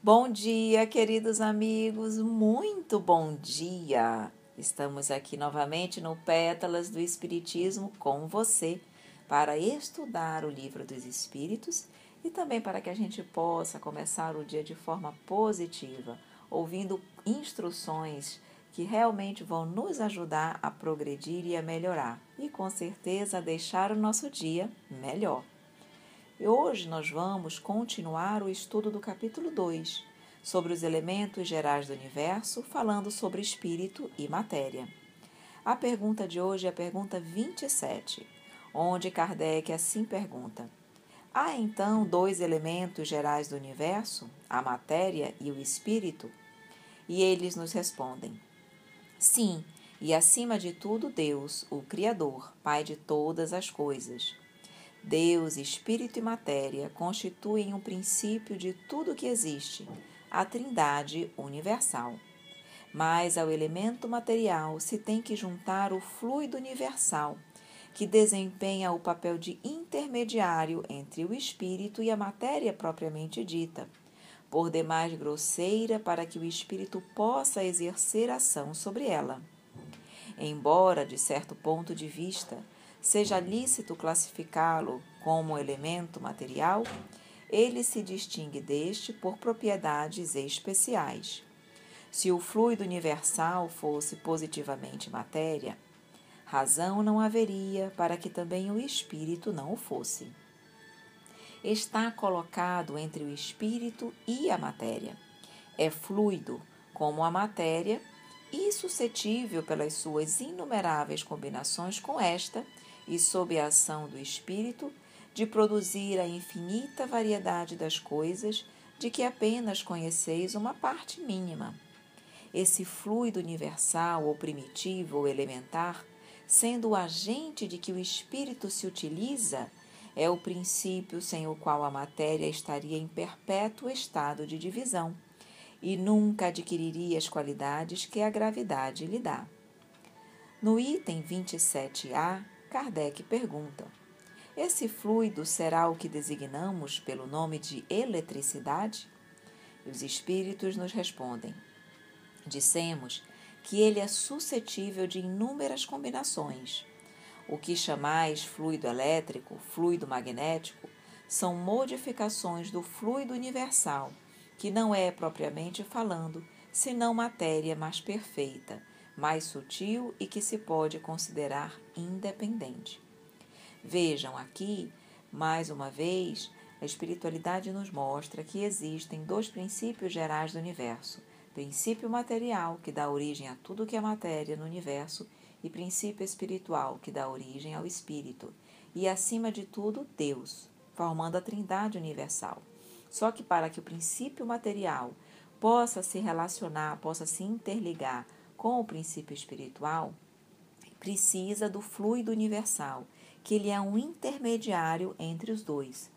Bom dia, queridos amigos, muito bom dia! Estamos aqui novamente no Pétalas do Espiritismo com você para estudar o Livro dos Espíritos e também para que a gente possa começar o dia de forma positiva, ouvindo instruções que realmente vão nos ajudar a progredir e a melhorar e com certeza a deixar o nosso dia melhor. E hoje nós vamos continuar o estudo do capítulo 2, sobre os elementos gerais do universo, falando sobre espírito e matéria. A pergunta de hoje é a pergunta 27, onde Kardec assim pergunta: Há então dois elementos gerais do universo, a matéria e o espírito? E eles nos respondem: Sim, e acima de tudo Deus, o Criador, Pai de todas as coisas. Deus, espírito e matéria constituem um princípio de tudo que existe, a Trindade universal. Mas ao elemento material se tem que juntar o fluido universal, que desempenha o papel de intermediário entre o espírito e a matéria propriamente dita, por demais grosseira para que o espírito possa exercer ação sobre ela. Embora, de certo ponto de vista, seja lícito classificá-lo como elemento material, ele se distingue deste por propriedades especiais. Se o fluido universal fosse positivamente matéria, razão não haveria para que também o espírito não o fosse. Está colocado entre o espírito e a matéria. É fluido, como a matéria, e suscetível pelas suas inumeráveis combinações com esta e sob a ação do espírito, de produzir a infinita variedade das coisas de que apenas conheceis uma parte mínima. Esse fluido universal ou primitivo ou elementar, sendo o agente de que o espírito se utiliza, é o princípio sem o qual a matéria estaria em perpétuo estado de divisão e nunca adquiriria as qualidades que a gravidade lhe dá. No item 27A, Kardec pergunta: Esse fluido será o que designamos pelo nome de eletricidade? Os espíritos nos respondem: Dissemos que ele é suscetível de inúmeras combinações. O que chamais fluido elétrico, fluido magnético, são modificações do fluido universal, que não é propriamente falando, senão matéria mais perfeita, mais sutil e que se pode considerar independente. Vejam aqui, mais uma vez, a espiritualidade nos mostra que existem dois princípios gerais do universo: princípio material, que dá origem a tudo que é matéria no universo, e princípio espiritual, que dá origem ao espírito, e acima de tudo, Deus, formando a Trindade universal. Só que para que o princípio material possa se relacionar, possa se interligar com o princípio espiritual, precisa do fluido universal, que ele é um intermediário entre os dois.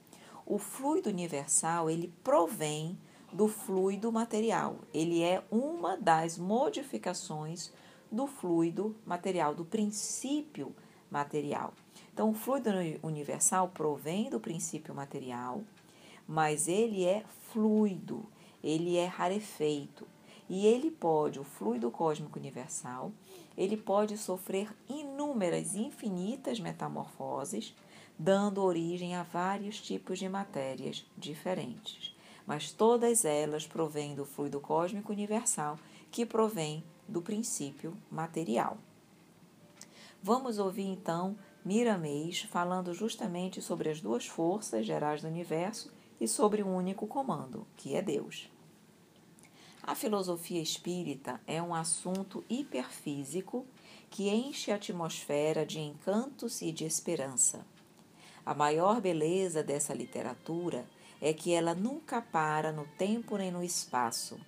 O fluido universal, ele provém do fluido material. Ele é uma das modificações do fluido material, do princípio material. Então, o fluido universal provém do princípio material, mas ele é fluido, ele é rarefeito. E ele pode, o fluido cósmico universal, ele pode sofrer inúmeras, infinitas metamorfoses, dando origem a vários tipos de matérias diferentes. Mas todas elas provêm do fluido cósmico universal, que provém do princípio material. Vamos ouvir então Miramês falando justamente sobre as duas forças gerais do universo e sobre um único comando, que é Deus. A filosofia espírita é um assunto hiperfísico que enche a atmosfera de encantos e de esperança. A maior beleza dessa literatura é que ela nunca para no tempo nem no espaço,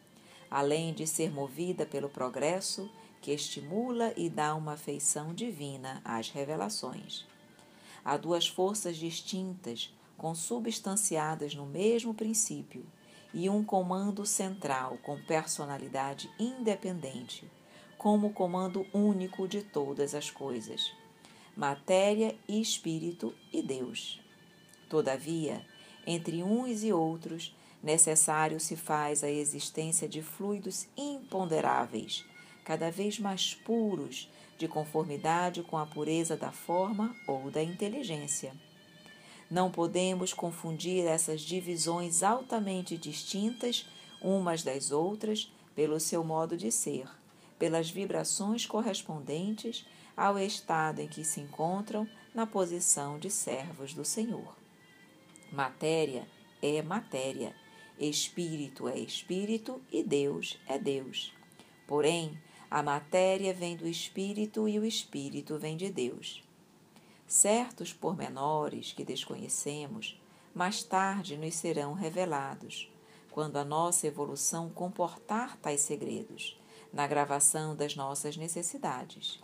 além de ser movida pelo progresso que estimula e dá uma afeição divina às revelações. Há duas forças distintas, consubstanciadas no mesmo princípio e um comando central com personalidade independente, como comando único de todas as coisas, matéria e espírito e Deus. Todavia, entre uns e outros, necessário se faz a existência de fluidos imponderáveis, cada vez mais puros, de conformidade com a pureza da forma ou da inteligência. Não podemos confundir essas divisões altamente distintas umas das outras pelo seu modo de ser, pelas vibrações correspondentes ao estado em que se encontram na posição de servos do Senhor. Matéria é matéria, espírito é espírito e Deus é Deus. Porém, a matéria vem do espírito e o espírito vem de Deus. Certos pormenores que desconhecemos, mais tarde nos serão revelados, quando a nossa evolução comportar tais segredos, na gravação das nossas necessidades.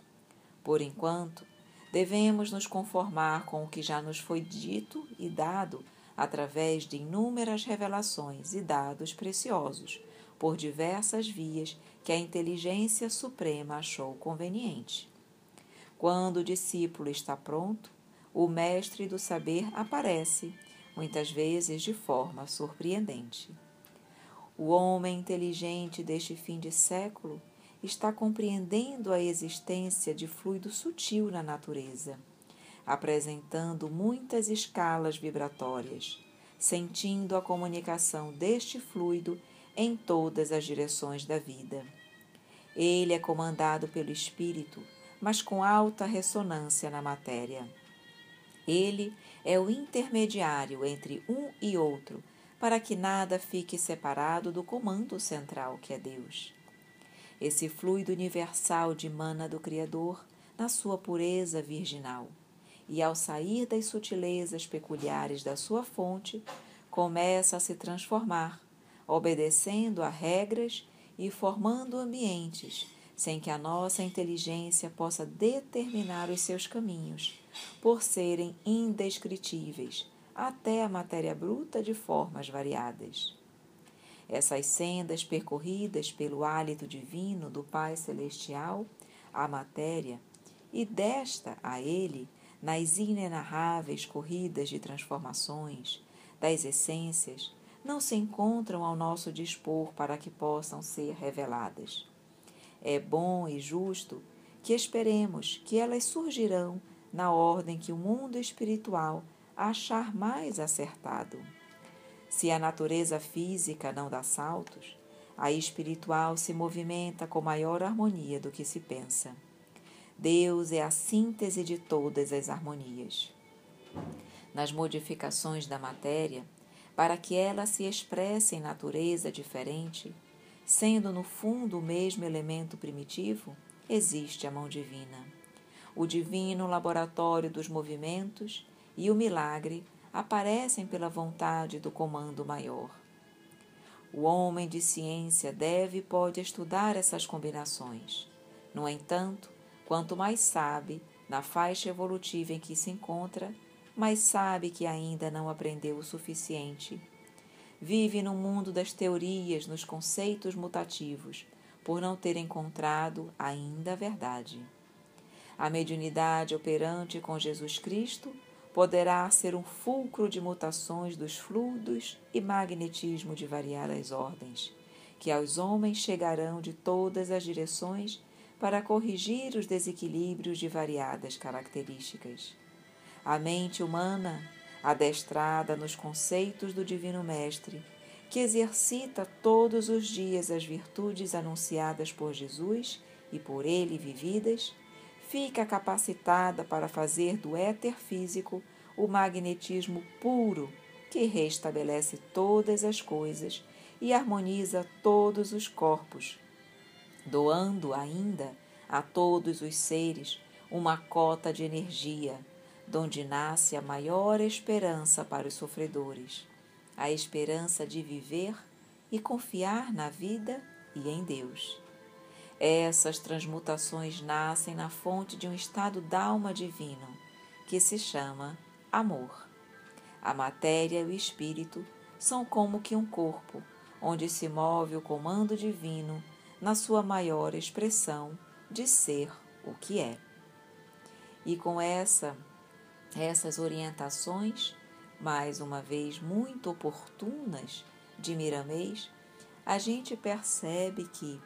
Por enquanto, devemos nos conformar com o que já nos foi dito e dado através de inúmeras revelações e dados preciosos por diversas vias que a inteligência suprema achou conveniente. Quando o discípulo está pronto, o mestre do saber aparece, muitas vezes de forma surpreendente. O homem inteligente deste fim de século está compreendendo a existência de fluido sutil na natureza apresentando muitas escalas vibratórias, sentindo a comunicação deste fluido em todas as direções da vida. Ele é comandado pelo espírito, mas com alta ressonância na matéria. Ele é o intermediário entre um e outro, para que nada fique separado do comando central que é Deus. Esse fluido universal dimana do Criador na sua pureza virginal e, ao sair das sutilezas peculiares da sua fonte, começa a se transformar, obedecendo a regras e formando ambientes sem que a nossa inteligência possa determinar os seus caminhos, por serem indescritíveis, até a matéria bruta de formas variadas. Essas sendas percorridas pelo hálito divino do Pai Celestial à matéria e desta a Ele, nas inenarráveis corridas de transformações das essências, não se encontram ao nosso dispor para que possam ser reveladas. É bom e justo que esperemos que elas surgirão na ordem que o mundo espiritual achar mais acertado. Se a natureza física não dá saltos, a espiritual se movimenta com maior harmonia do que se pensa. Deus é a síntese de todas as harmonias. Nas modificações da matéria, para que ela se expresse em natureza diferente, sendo no fundo o mesmo elemento primitivo, existe a mão divina. O divino laboratório dos movimentos e o milagre aparecem pela vontade do comando maior. O homem de ciência deve e pode estudar essas combinações. No entanto, Quanto mais sabe na faixa evolutiva em que se encontra, mais sabe que ainda não aprendeu o suficiente. Vive no mundo das teorias, nos conceitos mutativos, por não ter encontrado ainda a verdade. A mediunidade operante com Jesus Cristo poderá ser um fulcro de mutações dos fluidos e magnetismo de variadas ordens, que aos homens chegarão de todas as direções para corrigir os desequilíbrios de variadas características. A mente humana, adestrada nos conceitos do Divino Mestre, que exercita todos os dias as virtudes anunciadas por Jesus e por ele vividas, fica capacitada para fazer do éter físico o magnetismo puro que restabelece todas as coisas e harmoniza todos os corpos, doando ainda a todos os seres uma cota de energia, donde nasce a maior esperança para os sofredores, a esperança de viver e confiar na vida e em Deus. Essas transmutações nascem na fonte de um estado d'alma divino, que se chama amor. A matéria e o espírito são como que um corpo, onde se move o comando divino na sua maior expressão de ser o que é. E com essa essas orientações, mais uma vez muito oportunas, de Miramês, a gente percebe que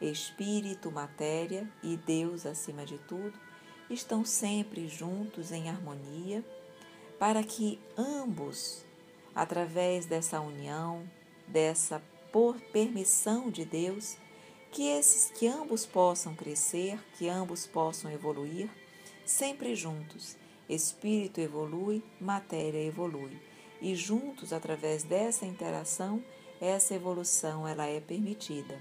espírito, matéria e Deus acima de tudo estão sempre juntos em harmonia, para que ambos, através dessa união, dessa por permissão de Deus, que esses que ambos possam crescer, que ambos possam evoluir, sempre juntos. Espírito evolui, matéria evolui, e juntos através dessa interação, essa evolução ela é permitida.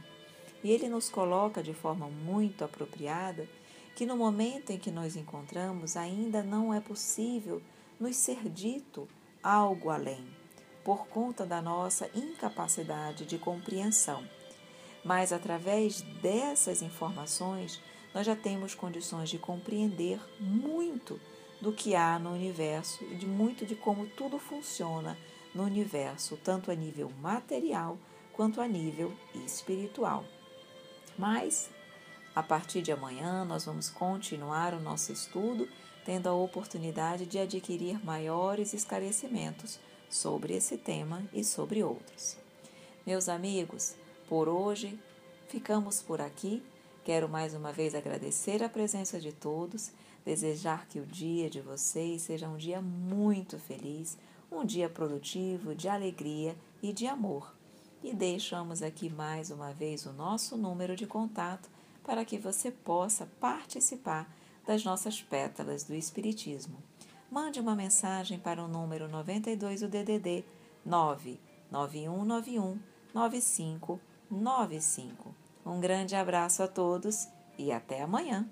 E ele nos coloca de forma muito apropriada que no momento em que nos encontramos ainda não é possível nos ser dito algo além, por conta da nossa incapacidade de compreensão. Mas através dessas informações, nós já temos condições de compreender muito do que há no universo e de muito de como tudo funciona no universo, tanto a nível material quanto a nível espiritual. Mas a partir de amanhã, nós vamos continuar o nosso estudo, tendo a oportunidade de adquirir maiores esclarecimentos sobre esse tema e sobre outros. Meus amigos, por hoje ficamos por aqui. Quero mais uma vez agradecer a presença de todos, desejar que o dia de vocês seja um dia muito feliz, um dia produtivo, de alegria e de amor. E deixamos aqui mais uma vez o nosso número de contato para que você possa participar das nossas pétalas do Espiritismo. Mande uma mensagem para o número 92 do DDD 99191 9595. Um grande abraço a todos e até amanhã!